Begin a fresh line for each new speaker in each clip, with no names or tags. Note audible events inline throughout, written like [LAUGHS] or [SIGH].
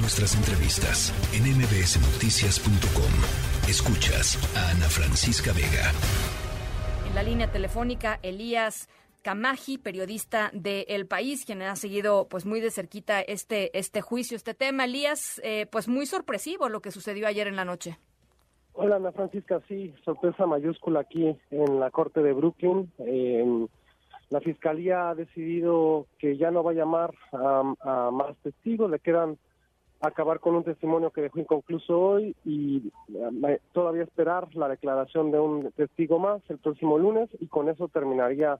Nuestras entrevistas en mbsnoticias.com. Escuchas a Ana Francisca Vega.
En la línea telefónica, Elías Camaji, periodista de El País, quien ha seguido pues muy de cerquita este, este juicio, este tema. Elías, eh, pues muy sorpresivo lo que sucedió ayer en la noche.
Hola Ana Francisca, sí, sorpresa mayúscula aquí en la Corte de Brooklyn. la Fiscalía ha decidido que ya no va a llamar a, más testigos, le quedan acabar con un testimonio que dejó inconcluso hoy y eh, todavía esperar la declaración de un testigo más el próximo lunes y con eso terminaría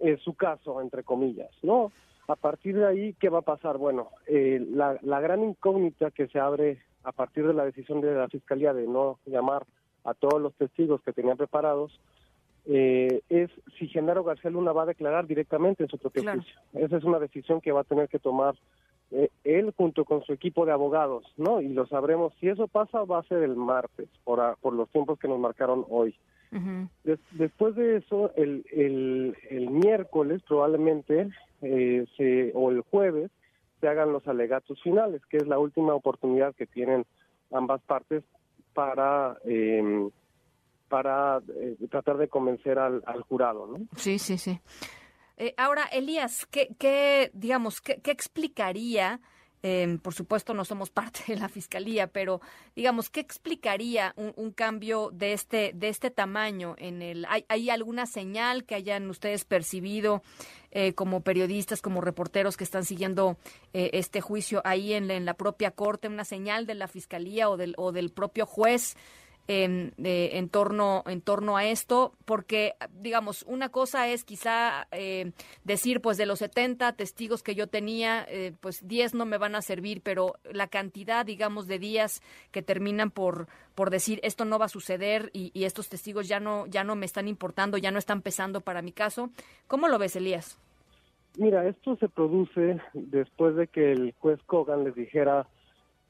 eh, su caso, entre comillas, ¿no? A partir de ahí, ¿qué va a pasar? Bueno, eh, la, la gran incógnita que se abre a partir de la decisión de la Fiscalía de no llamar a todos los testigos que tenían preparados, eh, es si Genaro García Luna va a declarar directamente en su propio juicio. Esa es una decisión que va a tener que tomar eh, él junto con su equipo de abogados, ¿no? Y lo sabremos. Si eso pasa, va a ser el martes, por, por los tiempos que nos marcaron hoy. después de eso, el, el, el miércoles probablemente, eh, se, o el jueves, se hagan los alegatos finales, que es la última oportunidad que tienen ambas partes para eh, para tratar de convencer al, jurado, ¿no?
Sí, sí, sí. Eh, ahora, Elías, ¿qué, qué digamos, qué, qué explicaría Em, por supuesto, no somos parte de la fiscalía, pero digamos, ¿qué explicaría un, cambio de este de este tamaño? En el hay, alguna señal que hayan ustedes percibido eh, como periodistas, como reporteros que están siguiendo eh, este juicio ahí en, en, la propia corte, una señal de la fiscalía o del o del propio juez en, en, torno, en torno a esto, porque, digamos, una cosa es quizá eh, decir, pues de los 70 testigos que yo tenía, eh, pues 10 no me van a servir, pero la cantidad, digamos, de días que terminan por, por decir esto no va a suceder y, y estos testigos ya no, ya no me están importando, ya no están pesando para mi caso, ¿cómo lo ves, Elías?
Mira, esto se produce después de que el juez Kogan les dijera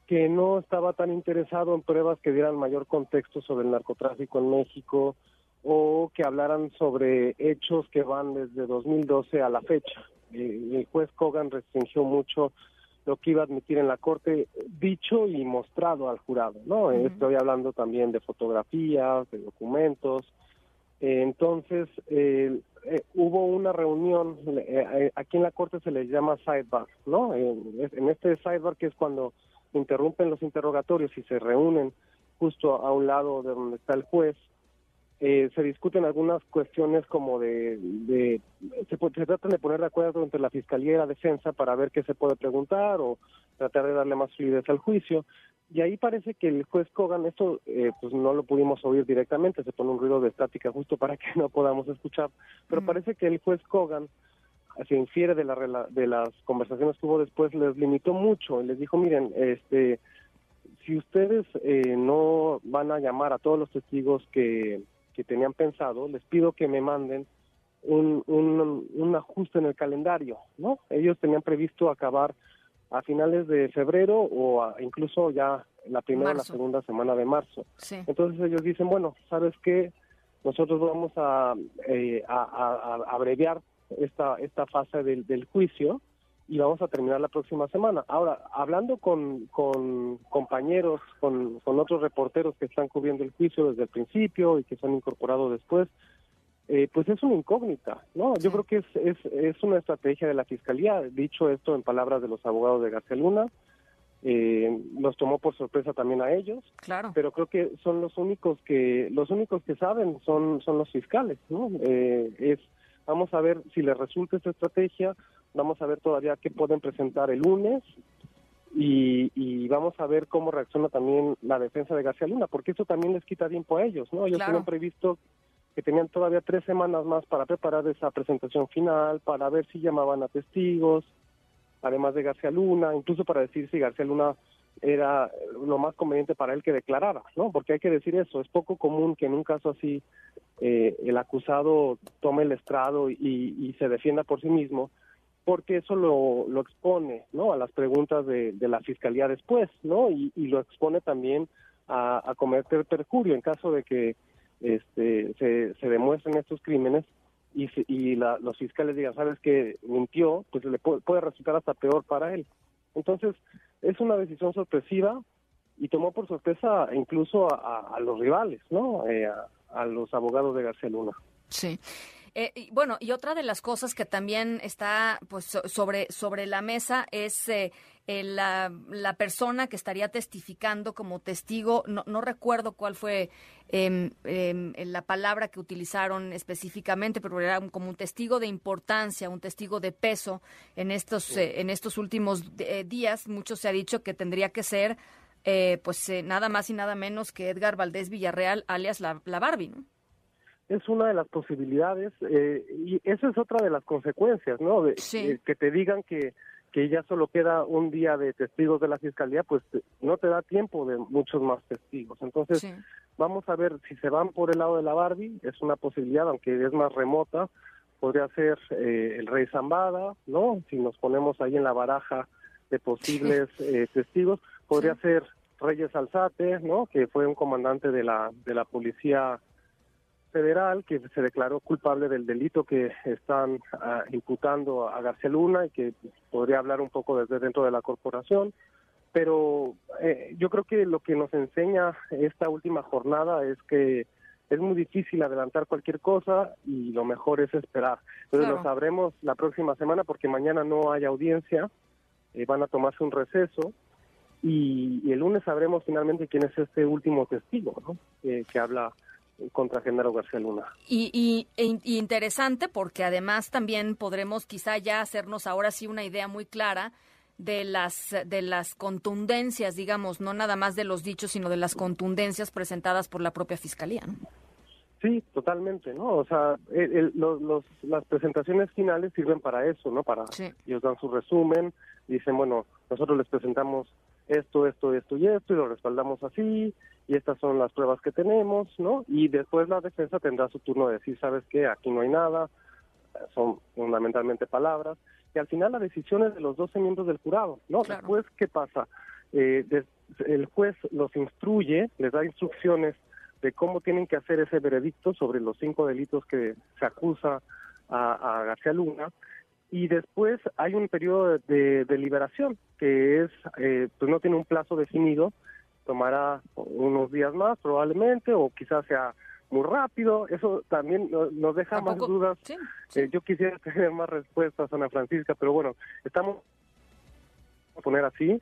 que no estaba tan interesado en pruebas que dieran mayor contexto sobre el narcotráfico en México o que hablaran sobre hechos que van desde 2012 a la fecha. Eh, el juez Kogan restringió mucho lo que iba a admitir en la corte, dicho y mostrado al jurado, ¿no? Estoy hablando también de fotografías, de documentos. Eh, entonces, eh, hubo una reunión, aquí en la corte se le llama sidebar, ¿no? en este sidebar que es cuando interrumpen los interrogatorios y se reúnen justo a un lado de donde está el juez, eh, se discuten algunas cuestiones como de, de se, se, tratan de poner de acuerdo entre la fiscalía y la defensa para ver qué se puede preguntar o tratar de darle más fluidez al juicio. Y ahí parece que el juez Kogan esto eh, pues no lo pudimos oír directamente se pone un ruido de estática justo para que [LAUGHS] no podamos escuchar pero parece que el juez Kogan se infiere de, la, de las conversaciones que hubo después, les limitó mucho y les dijo, miren, este, si ustedes eh, no van a llamar a todos los testigos que, que tenían pensado, les pido que me manden un, un, un, ajuste en el calendario, ¿no? Ellos tenían previsto acabar a finales de febrero o incluso ya la primera o la segunda semana de marzo. Entonces ellos dicen, bueno, ¿sabes qué? Nosotros vamos a, eh, a, a, a abreviar esta, esta fase del, del juicio y vamos a terminar la próxima semana. Ahora, hablando con, con compañeros, con, con otros reporteros que están cubriendo el juicio desde el principio y que se han incorporado después, eh, pues es una incógnita, ¿no? Yo creo que es, es, es una estrategia de la Fiscalía, dicho esto en palabras de los abogados de García Luna, eh, los tomó por sorpresa también a ellos,
claro.
pero creo que son los únicos que los únicos que saben son son los fiscales, ¿no? Eh, es Vamos a ver si les resulta esta estrategia, vamos a ver todavía qué pueden presentar el lunes y, vamos a ver cómo reacciona también la defensa de García Luna, porque eso también les quita tiempo a ellos, ¿no? Ellos tienen previsto que tenían todavía tres semanas más para preparar esa presentación final, para ver si llamaban a testigos, además de García Luna, incluso para decir si García Luna era lo más conveniente para él que declarara, ¿no? Porque hay que decir eso, es poco común que en un caso así eh, el acusado tome el estrado y, se defienda por sí mismo, porque eso lo, lo expone, ¿no? A las preguntas de, de la fiscalía después, ¿no? Y, lo expone también a, a, cometer perjurio en caso de que este, se, se demuestren estos crímenes y, y la, los fiscales digan, sabes que mintió, pues le puede resultar hasta peor para él. Entonces, es una decisión sorpresiva y tomó por sorpresa incluso a, los rivales, ¿no? Eh, a, los abogados de García Luna.
Sí. Eh, y bueno, y otra de las cosas que también está pues sobre, sobre la mesa es eh, la, la, persona que estaría testificando como testigo. No, no recuerdo cuál fue em, em, la palabra que utilizaron específicamente, pero era como un testigo de importancia, un testigo de peso en estos, eh, en estos últimos días. Mucho se ha dicho que tendría que ser pues nada más y nada menos que Edgar Valdés Villarreal, alias la, la Barbie, ¿no?
es una de las posibilidades eh, y esa es otra de las consecuencias, ¿no? De, que te digan que, que ya solo queda un día de testigos de la fiscalía, pues no te da tiempo de muchos más testigos. Entonces, vamos a ver si se van por el lado de la Barbie, es una posibilidad, aunque es más remota, podría ser eh, el rey Zambada, ¿no? Si nos ponemos ahí en la baraja de posibles eh, testigos, podría ser Reyes Alzate, ¿no? Que fue un comandante de la, de la policía federal que se declaró culpable del delito que están ah, imputando a García Luna y que podría hablar un poco desde dentro de la corporación. Pero eh, yo creo que lo que nos enseña esta última jornada es que es muy difícil adelantar cualquier cosa y lo mejor es esperar. Entonces lo sabremos la próxima semana porque mañana no hay audiencia, eh, van a tomarse un receso y, el lunes sabremos finalmente quién es este último testigo ¿no? que habla contra Genaro García Luna.
Y, e y, interesante porque además también podremos quizá ya hacernos ahora sí una idea muy clara de las de las contundencias, digamos, no nada más de los dichos, sino de las contundencias presentadas por la propia fiscalía. ¿no?
Sí, totalmente, ¿no? O sea, los, las presentaciones finales sirven para eso, ¿no? Para ellos dan su resumen, dicen, bueno, nosotros les presentamos esto, esto, esto y esto y lo respaldamos así y estas son las pruebas que tenemos, ¿no? Y después la defensa tendrá su turno de decir, ¿sabes qué? Aquí no hay nada, son fundamentalmente palabras, y al final la decisión es de los 12 miembros del jurado, ¿no? Después, ¿qué pasa? Eh, el juez los instruye, les da instrucciones de cómo tienen que hacer ese veredicto sobre los cinco delitos que se acusa a, García Luna, y después hay un periodo de, deliberación que es, eh, pues no tiene un plazo definido, tomará unos días más probablemente o quizás sea muy rápido, eso también nos deja más dudas. Eh, yo quisiera [LAUGHS] tener más respuestas, Ana Francisca, pero bueno, estamos a poner así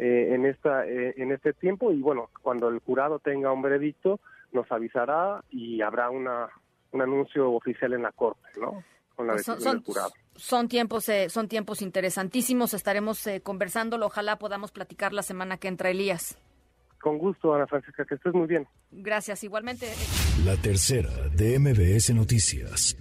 eh, en esta eh, en este tiempo y bueno, cuando el jurado tenga un veredicto nos avisará y habrá una un anuncio oficial en la corte, ¿no? Con la pues decisión del jurado.
Son tiempos, son tiempos interesantísimos. Estaremos conversándolo. Ojalá podamos platicar la semana que entra, Elías.
Con gusto, Ana Francisca, que estés muy bien.
Gracias, igualmente.
La tercera de MBS Noticias.